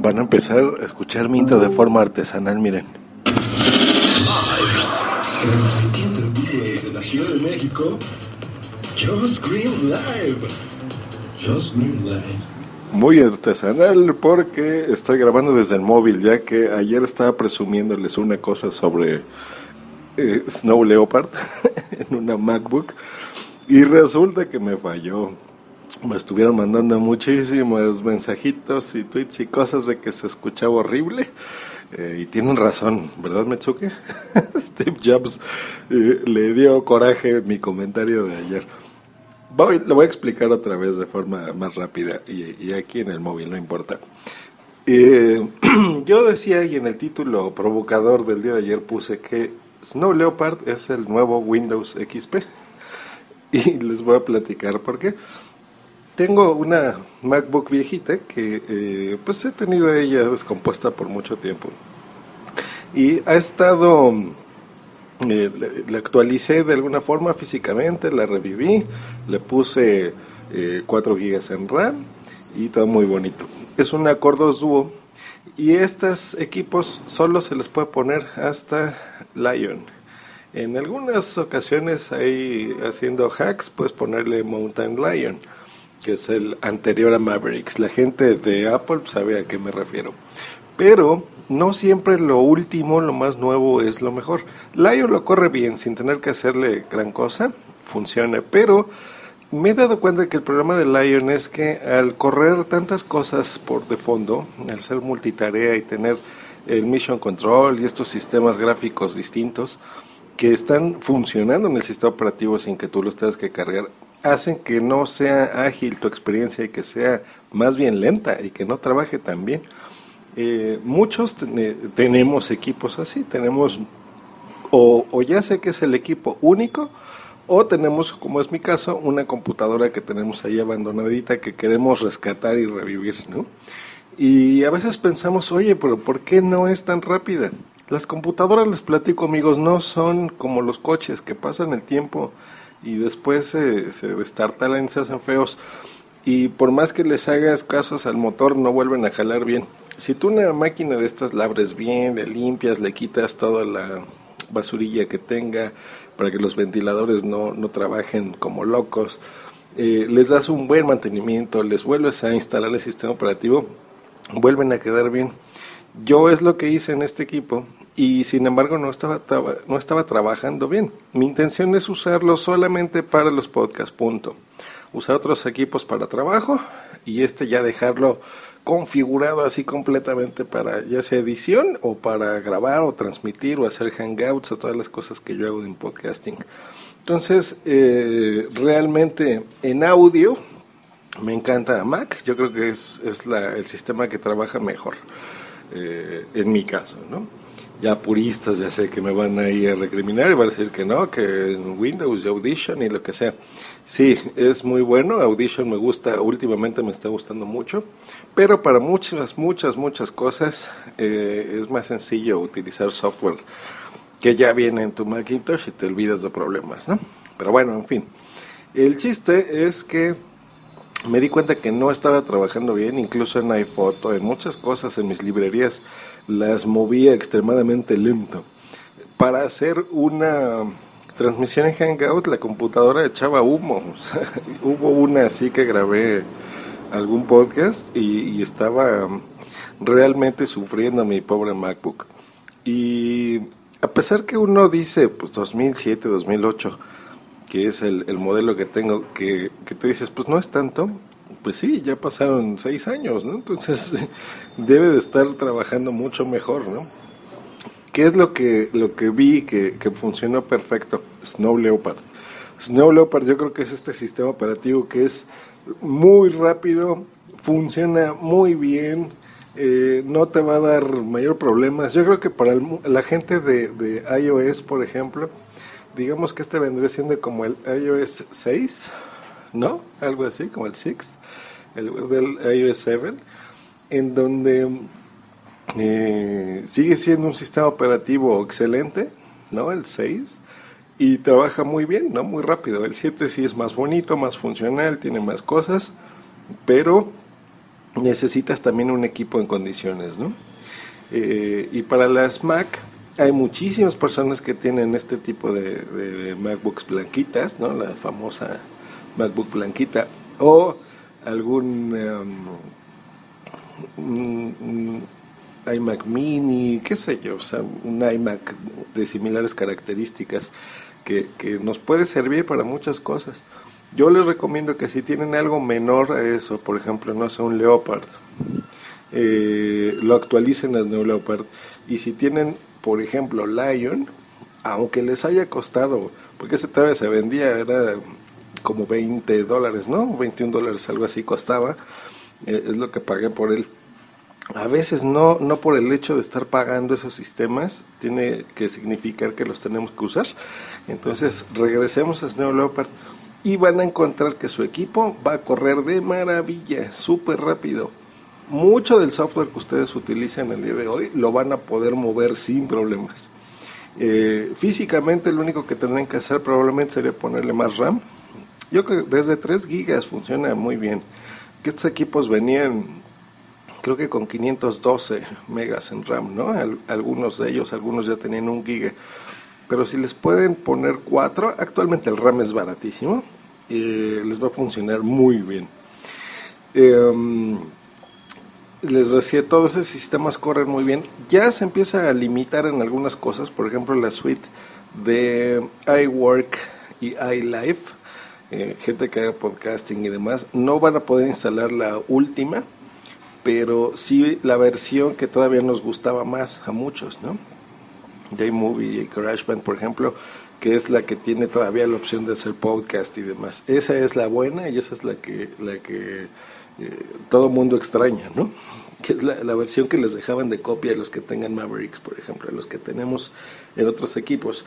Van a empezar a escuchar mi de forma artesanal, miren. Transmitiendo desde la Ciudad de México, Just Green Live. Just Green Live. Muy artesanal porque estoy grabando desde el móvil, ya que ayer estaba presumiéndoles una cosa sobre eh, Snow Leopard en una MacBook y resulta que me falló. Me estuvieron mandando muchísimos mensajitos y tweets y cosas de que se escuchaba horrible. Eh, y tienen razón, ¿verdad, Metsuke? Steve Jobs eh, le dio coraje mi comentario de ayer. Voy, lo voy a explicar otra vez de forma más rápida y, y aquí en el móvil, no importa. Eh, yo decía y en el título provocador del día de ayer puse que Snow Leopard es el nuevo Windows XP. Y les voy a platicar por qué. Tengo una MacBook viejita que eh, pues he tenido ella descompuesta por mucho tiempo. Y ha estado, eh, le, le actualicé de alguna forma físicamente, la reviví, le puse eh, 4 GB en RAM y todo muy bonito. Es una Core 2 Duo y estos equipos solo se les puede poner hasta Lion. En algunas ocasiones ahí haciendo hacks puedes ponerle Mountain Lion que es el anterior a Mavericks. La gente de Apple sabe a qué me refiero. Pero no siempre lo último, lo más nuevo es lo mejor. Lion lo corre bien sin tener que hacerle gran cosa, funciona, pero me he dado cuenta que el problema de Lion es que al correr tantas cosas por de fondo, al ser multitarea y tener el Mission Control y estos sistemas gráficos distintos que están funcionando en el sistema operativo sin que tú los tengas que cargar, hacen que no sea ágil tu experiencia y que sea más bien lenta y que no trabaje tan bien. Eh, muchos tenemos equipos así, tenemos o, ya sé que es el equipo único o tenemos, como es mi caso, una computadora que tenemos ahí abandonadita que queremos rescatar y revivir, ¿no? Y a veces pensamos, oye, pero ¿por qué no es tan rápida? Las computadoras, les platico amigos, no son como los coches que pasan el tiempo y después se, se destartalan se hacen feos. Y por más que les hagas casos al motor, no vuelven a jalar bien. Si tú una máquina de estas labres bien, le limpias, le quitas toda la basurilla que tenga para que los ventiladores no, no trabajen como locos, eh, les das un buen mantenimiento, les vuelves a instalar el sistema operativo, vuelven a quedar bien. Yo es lo que hice en este equipo y sin embargo no estaba, no estaba trabajando bien. Mi intención es usarlo solamente para los podcasts, punto. Usar otros equipos para trabajo y este ya dejarlo configurado así completamente para ya sea edición o para grabar o transmitir o hacer hangouts o todas las cosas que yo hago en podcasting. Entonces, eh, realmente en audio me encanta Mac, yo creo que es, es la, el sistema que trabaja mejor eh, en mi caso, ¿no? Ya puristas ya sé que me van a ir a recriminar y van a decir que no, que en Windows y Audition y lo que sea. Sí, es muy bueno, Audition me gusta, últimamente me está gustando mucho, pero para muchas, muchas, muchas cosas eh, es más sencillo utilizar software que ya viene en tu Macintosh y te olvidas de problemas, ¿no? Pero bueno, en fin. El chiste es que me di cuenta que no estaba trabajando bien, incluso en iPhoto, en muchas cosas, en mis librerías las movía extremadamente lento. Para hacer una transmisión en Hangout, la computadora echaba humo. hubo una así que grabé algún podcast y, estaba realmente sufriendo mi pobre MacBook. Y a pesar que uno dice, pues 2007, 2008, que es el, el modelo que tengo, que, que te dices, pues no es tanto, pues sí, ya pasaron seis años, ¿no? Entonces debe de estar trabajando mucho mejor, ¿no? ¿Qué es lo que, lo que vi que, que funcionó perfecto? Snow Leopard. Snow Leopard yo creo que es este sistema operativo que es muy rápido, funciona muy bien, eh, no te va a dar mayor problemas. Yo creo que para la gente de, de, iOS, por ejemplo, digamos que este vendría siendo como el iOS 6, ¿no? Algo así, como el 6, el del iOS 7, en donde eh, sigue siendo un sistema operativo excelente, ¿no? El 6 y trabaja muy bien, ¿no? Muy rápido. El 7 sí es más bonito, más funcional, tiene más cosas, pero necesitas también un equipo en condiciones, ¿no? Eh, y para las Mac hay muchísimas personas que tienen este tipo de, MacBooks blanquitas, ¿no? La famosa MacBook blanquita o algún um, iMac mini, qué sé yo, o sea, un iMac de similares características que, nos puede servir para muchas cosas. Yo les recomiendo que si tienen algo menor a eso, por ejemplo, no sé, un Leopard, eh, lo actualicen a Neo Leopard. Y si tienen, por ejemplo, Lion, aunque les haya costado, porque ese todavía se vendía, era como 20 dólares, ¿no? 21 dólares, algo así costaba, eh, es lo que pagué por él a veces no, no por el hecho de estar pagando esos sistemas, tiene que significar que los tenemos que usar. Entonces regresemos a Snow Leopard y van a encontrar que su equipo va a correr de maravilla, súper rápido. Mucho del software que ustedes utilizan el día de hoy lo van a poder mover sin problemas. Eh, físicamente lo único que tendrán que hacer probablemente sería ponerle más RAM. Yo creo que desde 3 gigas funciona muy bien. Que estos equipos venían creo que con 512 megas en RAM, ¿no? algunos de ellos, algunos ya tenían un giga. Pero si les pueden poner 4, actualmente el RAM es baratísimo, y les va a funcionar muy bien. Em, les decía, todos esos sistemas corren muy bien. Ya se empieza a limitar en algunas cosas, por ejemplo, la suite de iWork y iLife, eh, gente que haga podcasting y demás, no van a poder instalar la última pero sí la versión que todavía nos gustaba más a muchos, ¿no? De iMovie y GarageBand, por ejemplo, que es la que tiene todavía la opción de hacer podcast y demás. Esa es la buena y esa es la que, la que eh, todo mundo extraña, ¿no? Que es la, versión que les dejaban de copia a los que tengan Mavericks, por ejemplo, a los que tenemos en otros equipos.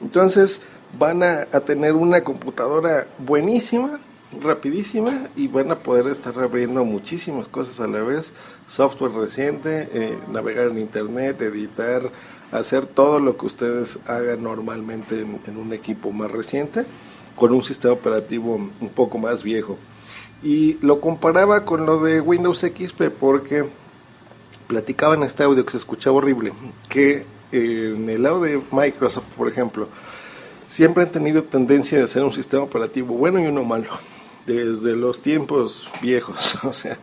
Entonces, van a tener una computadora buenísima, rapidísima y van a poder estar abriendo muchísimas cosas a la vez, software reciente, eh, navegar en internet, editar, hacer todo lo que ustedes hagan normalmente en, un equipo más reciente con un sistema operativo un poco más viejo. Y lo comparaba con lo de Windows XP porque platicaba en este audio que se escuchaba horrible, que en el lado de Microsoft, por ejemplo, siempre han tenido tendencia de hacer un sistema operativo bueno y uno malo desde los tiempos viejos, o sea,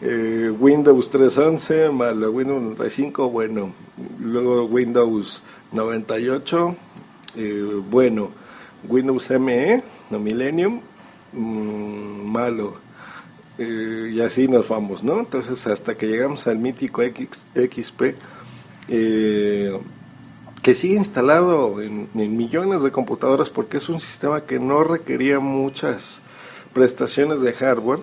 eh, Windows 3.11 más Windows 95, bueno, luego Windows 98, eh, bueno, Windows ME, no Millennium, mm, malo, eh, y así nos vamos, ¿no? Entonces hasta que llegamos al mítico X, XP, que sigue instalado en, millones de computadoras porque es un sistema que no requería muchas prestaciones de hardware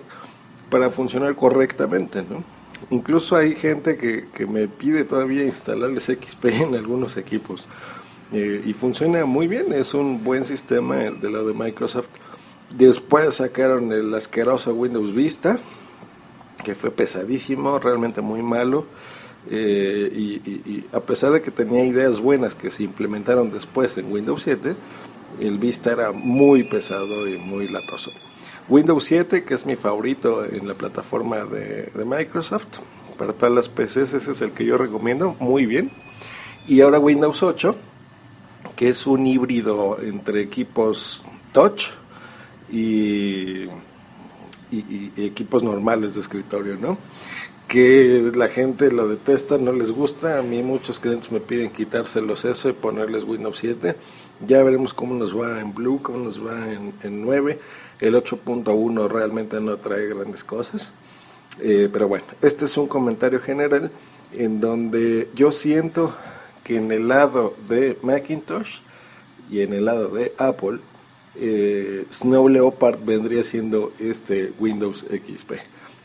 para funcionar correctamente, ¿no? Incluso hay gente que, que me pide todavía instalarles XP en algunos equipos eh, y funciona muy bien, es un buen sistema de la de Microsoft. Después sacaron el asqueroso Windows Vista, que fue pesadísimo, realmente muy malo. Eh, y, y, a pesar de que tenía ideas buenas que se implementaron después en Windows 7, el Vista era muy pesado y muy latoso. Windows 7, que es mi favorito en la plataforma de, Microsoft. Para todas las PCs, ese es el que yo recomiendo. Muy bien. Y ahora Windows 8, que es un híbrido entre equipos touch y, y, equipos normales de escritorio, ¿no? Que la gente lo detesta, no les gusta. A mí muchos clientes me piden quitárselos eso y ponerles Windows 7. Ya veremos cómo nos va en Blue, cómo nos va en, en 9 el 8.1 realmente no trae grandes cosas. Eh, pero bueno, este es un comentario general en donde yo siento que en el lado de Macintosh y en el lado de Apple, eh, Snow Leopard vendría siendo este Windows XP.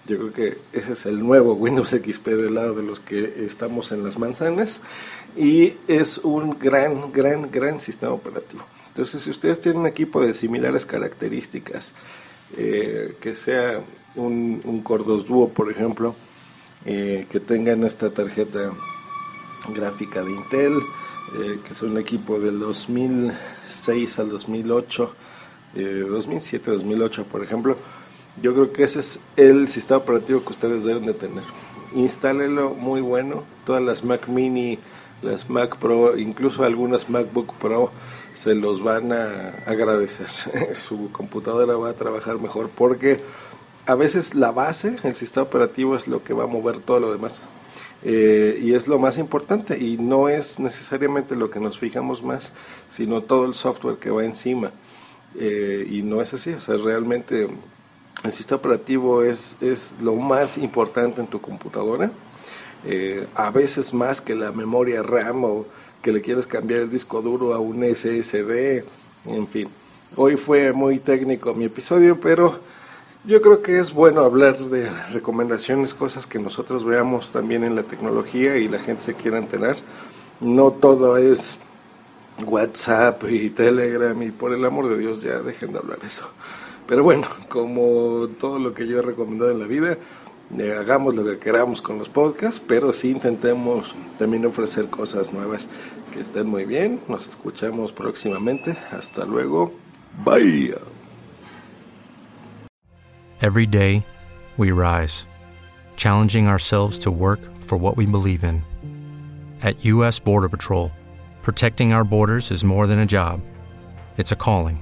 Yo creo que ese es el nuevo Windows XP del lado de los que estamos en las manzanas y es un gran, gran, gran sistema operativo. Entonces, si ustedes tienen un equipo de similares características, eh, que sea un, un Cordos Duo, por ejemplo, eh, que tengan esta tarjeta gráfica de Intel, eh, que es un equipo del 2006 al 2008, 2007-2008 por ejemplo, yo creo que ese es el sistema operativo que ustedes deben de tener. Instálelo muy bueno, todas las Mac mini, las Mac Pro, incluso algunas MacBook Pro se los van a agradecer. Su computadora va a trabajar mejor porque a veces la base, el sistema operativo es lo que va a mover todo lo demás. Eh, y es lo más importante y no es necesariamente lo que nos fijamos más, sino todo el software que va encima. Eh, y no es así, o sea, realmente el sistema operativo es, es lo más importante en tu computadora, eh, a veces más que la memoria RAM o que le quieres cambiar el disco duro a un SSD, en fin. Hoy fue muy técnico mi episodio, pero yo creo que es bueno hablar de recomendaciones, cosas que nosotros veamos también en la tecnología y la gente se quiera enterar. No todo es WhatsApp y Telegram y por el amor de Dios ya dejen de hablar eso. Pero bueno, como todo lo que yo he recomendado en la vida, eh, hagamos lo que queramos con los podcasts, pero sí intentemos también ofrecer cosas nuevas que estén muy bien. Nos escuchamos próximamente. Hasta luego. Bye. Every day, we rise, challenging ourselves to work for what we believe in. At U.S. Border Patrol, protecting our borders is more than a job, it's a calling.